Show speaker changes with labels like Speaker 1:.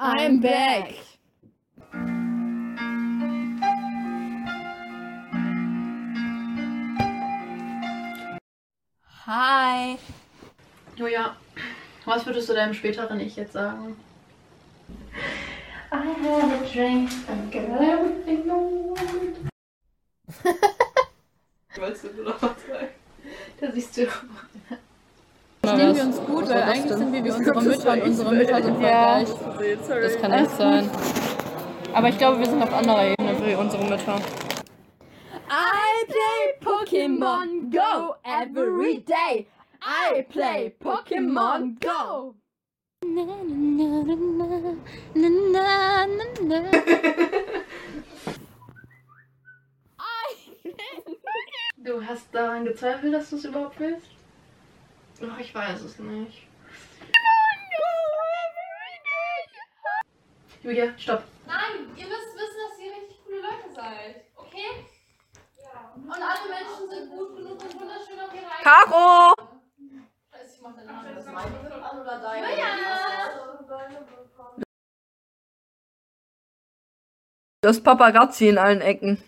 Speaker 1: I'm back. Hi.
Speaker 2: Julia, was würdest du deinem späteren Ich jetzt sagen? I had a drink and got everything I want. Wolltest du noch was sagen? Da siehst du.
Speaker 1: Verstehen wir uns gut, weil eigentlich sind wir wie unsere Mütter und unsere Mütter sind ja. Das kann nicht sein. Aber ich glaube, wir sind auf anderer Ebene wie unsere Mütter. I play Pokémon Go every day. I play Pokémon Go.
Speaker 2: Du hast daran gezweifelt, dass du es überhaupt willst? Ach, ich weiß es nicht. Julia, stopp.
Speaker 3: Nein, ihr müsst wissen, dass ihr richtig coole Leute seid. Okay? Ja. Und alle Menschen sind gut genug und wunderschön auf ihre eigene
Speaker 1: Caro!
Speaker 3: Scheiße, ich mach den Namen. Das
Speaker 4: an oder deine?
Speaker 1: Das Paparazzi in allen Ecken.